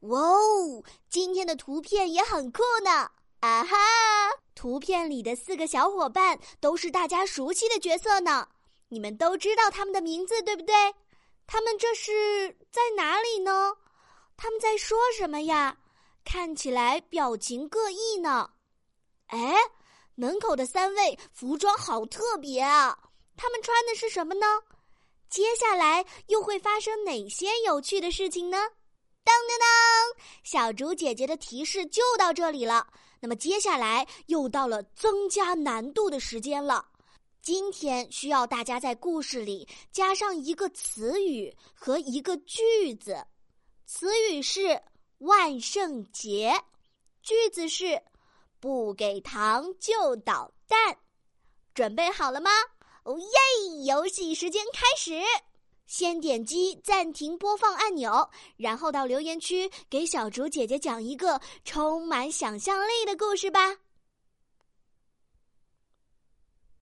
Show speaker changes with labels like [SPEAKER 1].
[SPEAKER 1] 哇哦，今天的图片也很酷呢！啊哈，图片里的四个小伙伴都是大家熟悉的角色呢。你们都知道他们的名字，对不对？他们这是在哪里呢？他们在说什么呀？看起来表情各异呢。哎，门口的三位服装好特别啊！他们穿的是什么呢？接下来又会发生哪些有趣的事情呢？当当当！小猪姐姐的提示就到这里了。那么接下来又到了增加难度的时间了。今天需要大家在故事里加上一个词语和一个句子。词语是万圣节，句子是不给糖就捣蛋。准备好了吗？哦耶！游戏时间开始。先点击暂停播放按钮，然后到留言区给小竹姐姐讲一个充满想象力的故事吧。